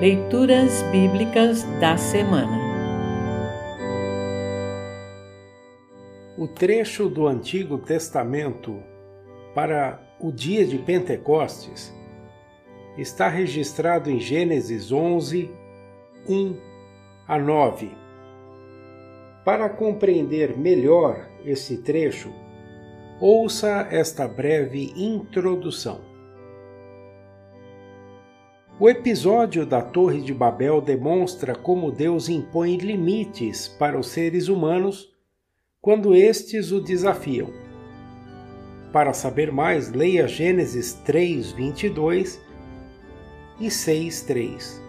Leituras Bíblicas da Semana O trecho do Antigo Testamento para o dia de Pentecostes está registrado em Gênesis 11, 1 a 9. Para compreender melhor esse trecho, ouça esta breve introdução. O episódio da Torre de Babel demonstra como Deus impõe limites para os seres humanos quando estes o desafiam. Para saber mais, leia Gênesis 3, 22 e 6, 3.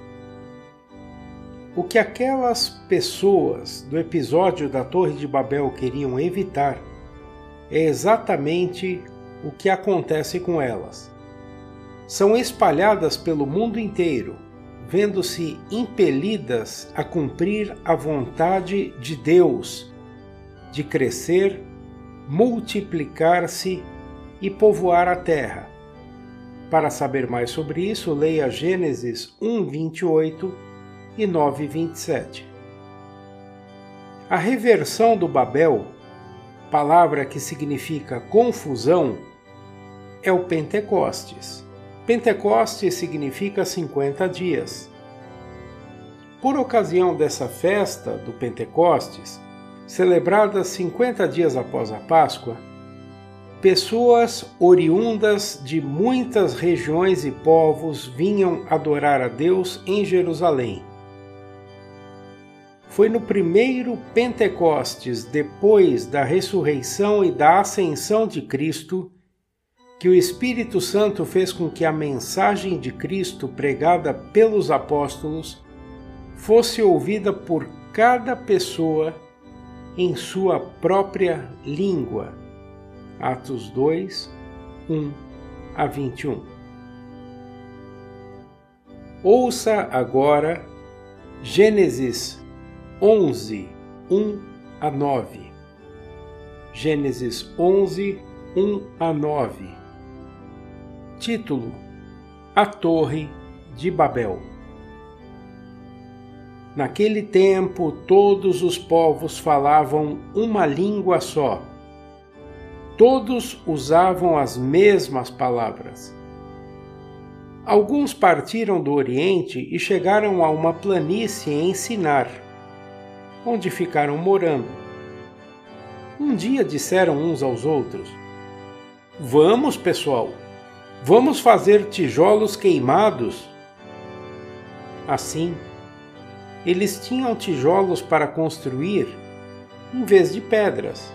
O que aquelas pessoas do episódio da Torre de Babel queriam evitar é exatamente o que acontece com elas são espalhadas pelo mundo inteiro, vendo-se impelidas a cumprir a vontade de Deus, de crescer, multiplicar-se e povoar a terra. Para saber mais sobre isso, leia Gênesis 1:28 e 9:27. A reversão do Babel, palavra que significa confusão, é o Pentecostes. Pentecostes significa 50 dias. Por ocasião dessa festa do Pentecostes, celebrada 50 dias após a Páscoa, pessoas oriundas de muitas regiões e povos vinham adorar a Deus em Jerusalém. Foi no primeiro Pentecostes, depois da ressurreição e da ascensão de Cristo, que o Espírito Santo fez com que a mensagem de Cristo pregada pelos apóstolos fosse ouvida por cada pessoa em sua própria língua. Atos 2, 1 a 21. Ouça agora Gênesis 11, 1 a 9. Gênesis 11, 1 a 9 Título: A Torre de Babel. Naquele tempo, todos os povos falavam uma língua só. Todos usavam as mesmas palavras. Alguns partiram do Oriente e chegaram a uma planície em Sinar, onde ficaram morando. Um dia disseram uns aos outros: Vamos, pessoal, Vamos fazer tijolos queimados? Assim, eles tinham tijolos para construir em vez de pedras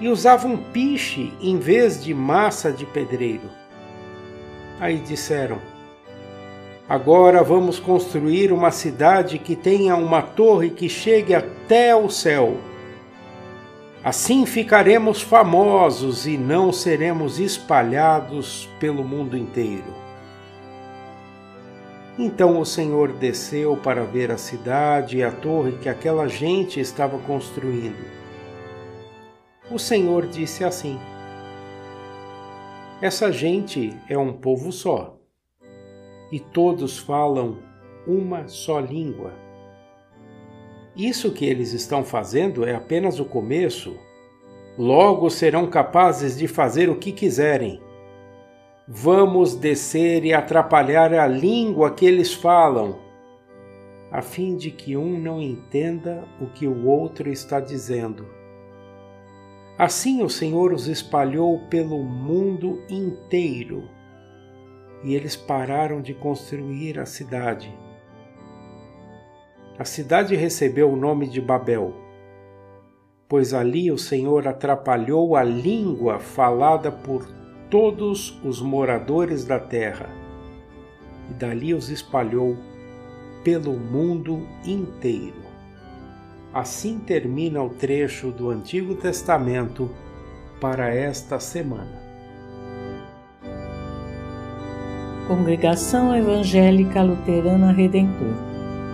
e usavam piche em vez de massa de pedreiro. Aí disseram: Agora vamos construir uma cidade que tenha uma torre que chegue até o céu Assim ficaremos famosos e não seremos espalhados pelo mundo inteiro. Então o Senhor desceu para ver a cidade e a torre que aquela gente estava construindo. O Senhor disse assim: Essa gente é um povo só, e todos falam uma só língua. Isso que eles estão fazendo é apenas o começo. Logo serão capazes de fazer o que quiserem. Vamos descer e atrapalhar a língua que eles falam, a fim de que um não entenda o que o outro está dizendo. Assim o Senhor os espalhou pelo mundo inteiro e eles pararam de construir a cidade a cidade recebeu o nome de Babel, pois ali o Senhor atrapalhou a língua falada por todos os moradores da terra, e dali os espalhou pelo mundo inteiro. Assim termina o trecho do Antigo Testamento para esta semana. Congregação Evangélica Luterana Redentor